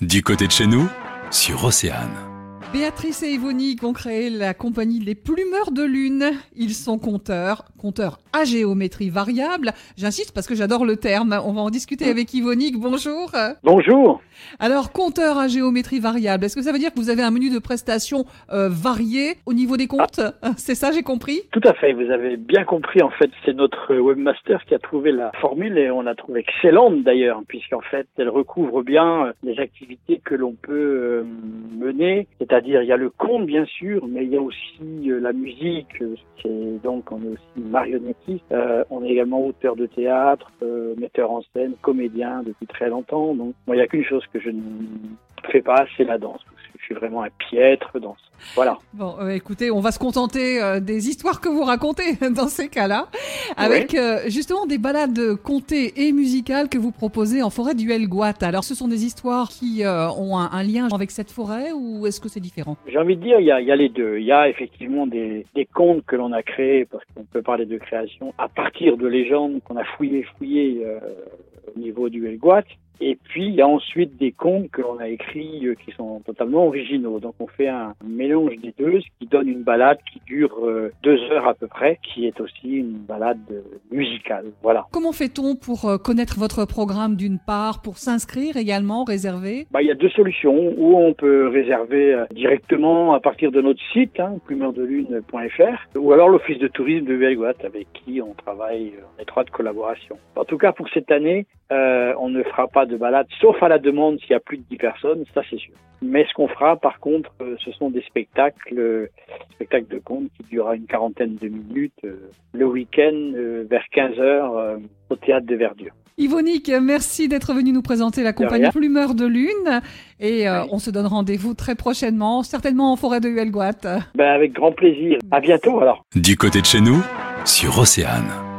Du côté de chez nous, sur Océane. Béatrice et Yvonique ont créé la compagnie Les Plumeurs de Lune. Ils sont compteurs, compteurs à géométrie variable. J'insiste parce que j'adore le terme. On va en discuter avec Yvonique. Bonjour. Bonjour. Alors, compteur à géométrie variable, est-ce que ça veut dire que vous avez un menu de prestations euh, varié au niveau des comptes? C'est ça, j'ai compris? Tout à fait, vous avez bien compris. En fait, c'est notre webmaster qui a trouvé la formule et on la trouve excellente d'ailleurs, puisqu'en fait, elle recouvre bien euh, les activités que l'on peut euh, mener. C'est-à-dire, il y a le compte, bien sûr, mais il y a aussi la musique. C'est donc, on est aussi marionnettiste. on est également auteur de théâtre, metteur en scène, comédien depuis très longtemps. Donc, il n'y a qu'une chose que je ne fais pas, c'est la danse. Suis vraiment un piètre danse. Voilà. Bon, euh, écoutez, on va se contenter euh, des histoires que vous racontez dans ces cas-là, avec euh, justement des balades contées et musicales que vous proposez en forêt du Helgoat. Alors, ce sont des histoires qui ont un, lien avec cette forêt ou est-ce que c'est différent? J'ai envie de dire, il y a, il y a les deux. Il y a effectivement des, des contes que l'on a créés, parce qu'on peut parler de création, à partir de légendes qu'on a fouillées, fouillées au niveau du Helgoat. Et puis, il y a ensuite des contes que l'on a écrits euh, qui sont totalement originaux. Donc, on fait un mélange des deux, ce qui donne une balade qui dure euh, deux heures à peu près, qui est aussi une balade euh, musicale. Voilà. Comment fait-on pour connaître votre programme d'une part, pour s'inscrire également, réserver? Bah, Il y a deux solutions. Ou on peut réserver directement à partir de notre site, hein, plumeurdelune.fr, ou alors l'Office de tourisme de Belguat, avec qui on travaille en étroite collaboration. En tout cas, pour cette année, on ne fera pas de balade, sauf à la demande s'il y a plus de 10 personnes, ça c'est sûr. Mais ce qu'on fera, par contre, euh, ce sont des spectacles, euh, spectacles de contes qui durera une quarantaine de minutes le week-end vers 15 heures au théâtre de Verdure. Yvonique, merci d'être venu nous présenter la compagnie Plumeur de Lune et on se donne rendez-vous très prochainement, certainement en forêt de Huelgoat. Ben, avec grand plaisir. À bientôt alors. Du côté de chez nous, sur Océane.